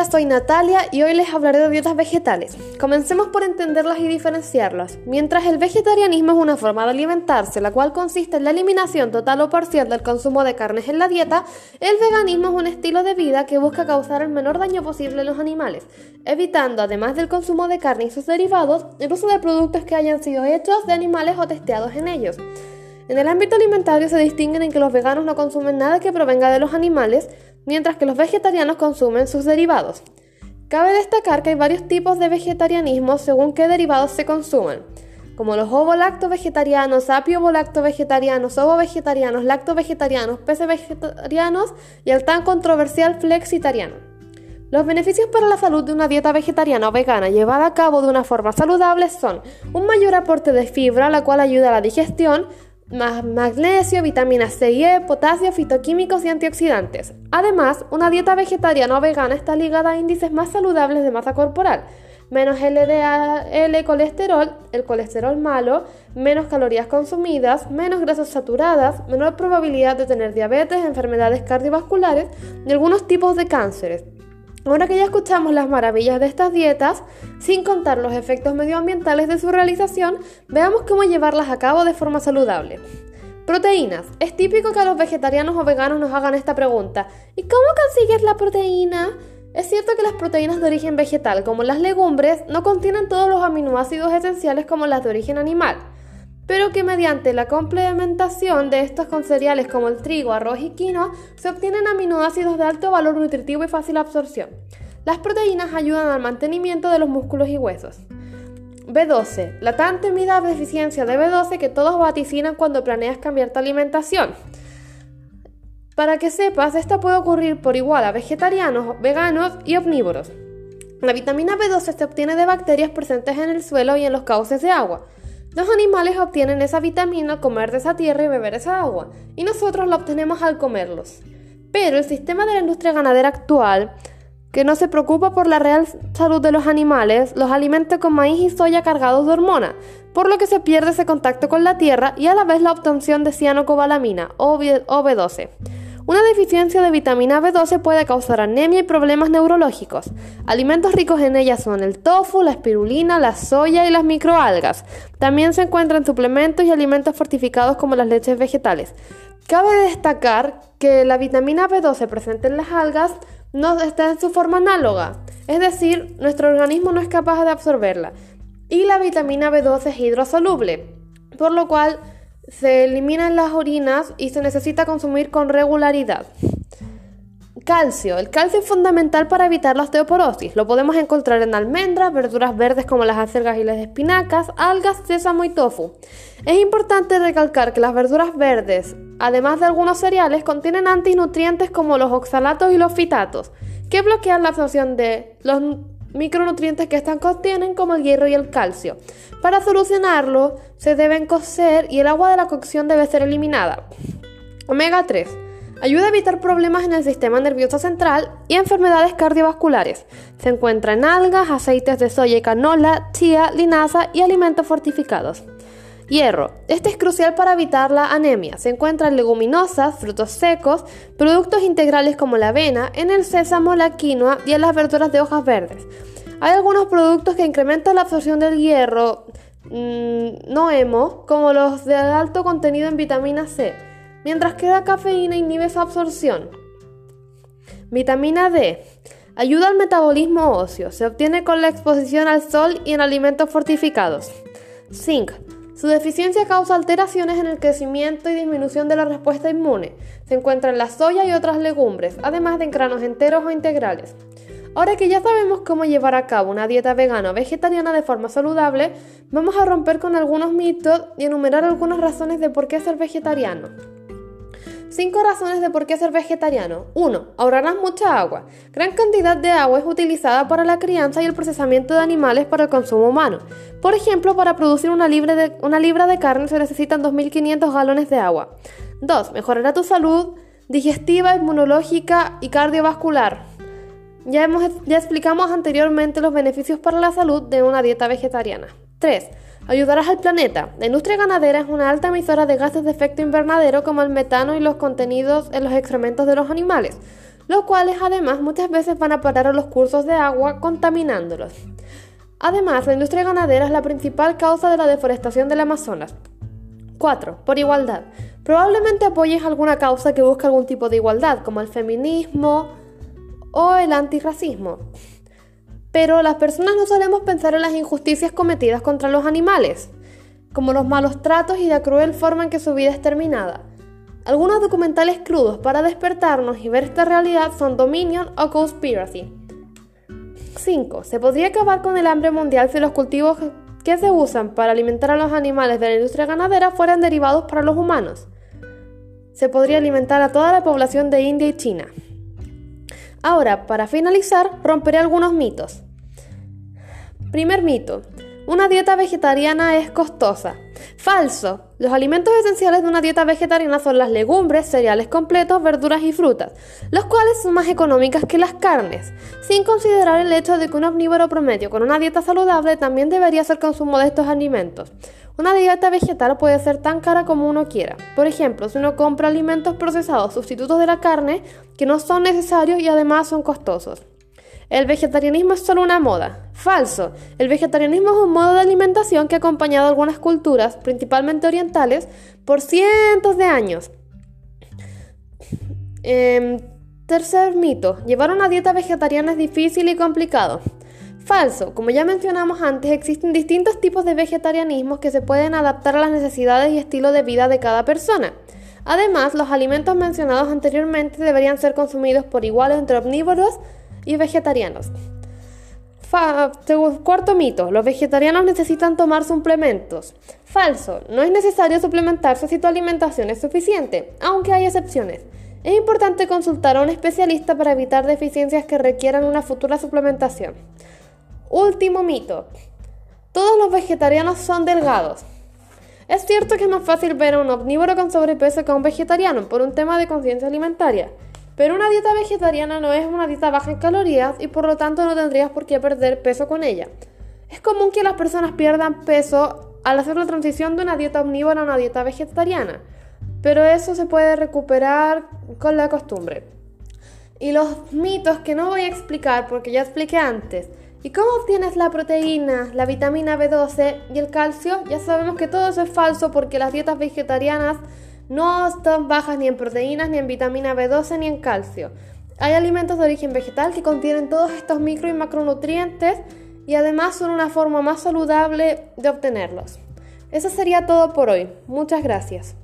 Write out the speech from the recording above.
Hola, soy Natalia y hoy les hablaré de dietas vegetales. Comencemos por entenderlas y diferenciarlas. Mientras el vegetarianismo es una forma de alimentarse, la cual consiste en la eliminación total o parcial del consumo de carnes en la dieta, el veganismo es un estilo de vida que busca causar el menor daño posible a los animales, evitando, además del consumo de carne y sus derivados, el uso de productos que hayan sido hechos de animales o testeados en ellos. En el ámbito alimentario se distinguen en que los veganos no consumen nada que provenga de los animales, mientras que los vegetarianos consumen sus derivados. Cabe destacar que hay varios tipos de vegetarianismo según qué derivados se consumen, como los ovo-lacto vegetarianos, apio-ovo-lacto vegetarianos, ovo-vegetarianos, lacto-vegetarianos, pece-vegetarianos y el tan controversial flexitariano. Los beneficios para la salud de una dieta vegetariana o vegana llevada a cabo de una forma saludable son un mayor aporte de fibra, la cual ayuda a la digestión, magnesio, vitamina C y E, potasio, fitoquímicos y antioxidantes. Además, una dieta vegetariana o vegana está ligada a índices más saludables de masa corporal, menos LDL colesterol, el colesterol malo, menos calorías consumidas, menos grasas saturadas, menor probabilidad de tener diabetes, enfermedades cardiovasculares y algunos tipos de cánceres. Ahora que ya escuchamos las maravillas de estas dietas, sin contar los efectos medioambientales de su realización, veamos cómo llevarlas a cabo de forma saludable. Proteínas. Es típico que a los vegetarianos o veganos nos hagan esta pregunta. ¿Y cómo consigues la proteína? Es cierto que las proteínas de origen vegetal, como las legumbres, no contienen todos los aminoácidos esenciales como las de origen animal pero que mediante la complementación de estos con cereales como el trigo, arroz y quinoa se obtienen aminoácidos de alto valor nutritivo y fácil absorción. Las proteínas ayudan al mantenimiento de los músculos y huesos. B12. La tan temida deficiencia de B12 que todos vaticinan cuando planeas cambiar tu alimentación. Para que sepas, esta puede ocurrir por igual a vegetarianos, veganos y omnívoros. La vitamina B12 se obtiene de bacterias presentes en el suelo y en los cauces de agua. Los animales obtienen esa vitamina al comer de esa tierra y beber esa agua, y nosotros la obtenemos al comerlos. Pero el sistema de la industria ganadera actual, que no se preocupa por la real salud de los animales, los alimenta con maíz y soya cargados de hormonas, por lo que se pierde ese contacto con la tierra y a la vez la obtención de cianocobalamina o B12. Una deficiencia de vitamina B12 puede causar anemia y problemas neurológicos. Alimentos ricos en ella son el tofu, la espirulina, la soya y las microalgas. También se encuentran suplementos y alimentos fortificados como las leches vegetales. Cabe destacar que la vitamina B12 presente en las algas no está en su forma análoga, es decir, nuestro organismo no es capaz de absorberla. Y la vitamina B12 es hidrosoluble, por lo cual se eliminan las orinas y se necesita consumir con regularidad. Calcio. El calcio es fundamental para evitar la osteoporosis. Lo podemos encontrar en almendras, verduras verdes como las acelgas y las espinacas, algas, sésamo y tofu. Es importante recalcar que las verduras verdes, además de algunos cereales, contienen antinutrientes como los oxalatos y los fitatos, que bloquean la absorción de los micronutrientes que estas contienen como el hierro y el calcio. Para solucionarlo se deben cocer y el agua de la cocción debe ser eliminada. Omega 3. Ayuda a evitar problemas en el sistema nervioso central y enfermedades cardiovasculares. Se encuentra en algas, aceites de soya y canola, chía, linaza y alimentos fortificados. Hierro. Este es crucial para evitar la anemia. Se encuentra en leguminosas, frutos secos, productos integrales como la avena, en el sésamo, la quinoa y en las verduras de hojas verdes. Hay algunos productos que incrementan la absorción del hierro mm, no hemo, como los de alto contenido en vitamina C, mientras que la cafeína inhibe su absorción. Vitamina D. Ayuda al metabolismo óseo. Se obtiene con la exposición al sol y en alimentos fortificados. Zinc. Su deficiencia causa alteraciones en el crecimiento y disminución de la respuesta inmune. Se encuentra en la soya y otras legumbres, además de en granos enteros o integrales. Ahora que ya sabemos cómo llevar a cabo una dieta vegana o vegetariana de forma saludable, vamos a romper con algunos mitos y enumerar algunas razones de por qué ser vegetariano. 5 razones de por qué ser vegetariano. 1. Ahorrarás mucha agua. Gran cantidad de agua es utilizada para la crianza y el procesamiento de animales para el consumo humano. Por ejemplo, para producir una libra de, una libra de carne se necesitan 2.500 galones de agua. 2. Mejorará tu salud digestiva, inmunológica y cardiovascular. Ya, hemos, ya explicamos anteriormente los beneficios para la salud de una dieta vegetariana. 3. Ayudarás al planeta. La industria ganadera es una alta emisora de gases de efecto invernadero como el metano y los contenidos en los excrementos de los animales, los cuales además muchas veces van a parar a los cursos de agua contaminándolos. Además, la industria ganadera es la principal causa de la deforestación del Amazonas. 4. Por igualdad. Probablemente apoyes alguna causa que busque algún tipo de igualdad, como el feminismo o el antirracismo. Pero las personas no solemos pensar en las injusticias cometidas contra los animales, como los malos tratos y la cruel forma en que su vida es terminada. Algunos documentales crudos para despertarnos y ver esta realidad son Dominion o Conspiracy. 5. Se podría acabar con el hambre mundial si los cultivos que se usan para alimentar a los animales de la industria ganadera fueran derivados para los humanos. Se podría alimentar a toda la población de India y China. Ahora, para finalizar, romperé algunos mitos. Primer mito. Una dieta vegetariana es costosa. Falso. Los alimentos esenciales de una dieta vegetariana son las legumbres, cereales completos, verduras y frutas, los cuales son más económicas que las carnes, sin considerar el hecho de que un omnívoro promedio con una dieta saludable también debería hacer consumo de estos alimentos. Una dieta vegetal puede ser tan cara como uno quiera. Por ejemplo, si uno compra alimentos procesados sustitutos de la carne que no son necesarios y además son costosos. El vegetarianismo es solo una moda. Falso. El vegetarianismo es un modo de alimentación que ha acompañado a algunas culturas, principalmente orientales, por cientos de años. Em, tercer mito. Llevar una dieta vegetariana es difícil y complicado. Falso. Como ya mencionamos antes, existen distintos tipos de vegetarianismos que se pueden adaptar a las necesidades y estilo de vida de cada persona. Además, los alimentos mencionados anteriormente deberían ser consumidos por igual entre omnívoros y vegetarianos. cuarto mito, los vegetarianos necesitan tomar suplementos. Falso, no es necesario suplementarse si tu alimentación es suficiente, aunque hay excepciones. Es importante consultar a un especialista para evitar deficiencias que requieran una futura suplementación. Último mito, todos los vegetarianos son delgados. Es cierto que es más fácil ver a un omnívoro con sobrepeso que a un vegetariano por un tema de conciencia alimentaria. Pero una dieta vegetariana no es una dieta baja en calorías y por lo tanto no tendrías por qué perder peso con ella. Es común que las personas pierdan peso al hacer la transición de una dieta omnívora a una dieta vegetariana, pero eso se puede recuperar con la costumbre. Y los mitos que no voy a explicar porque ya expliqué antes. ¿Y cómo obtienes la proteína, la vitamina B12 y el calcio? Ya sabemos que todo eso es falso porque las dietas vegetarianas no están bajas ni en proteínas, ni en vitamina B12, ni en calcio. Hay alimentos de origen vegetal que contienen todos estos micro y macronutrientes y además son una forma más saludable de obtenerlos. Eso sería todo por hoy. Muchas gracias.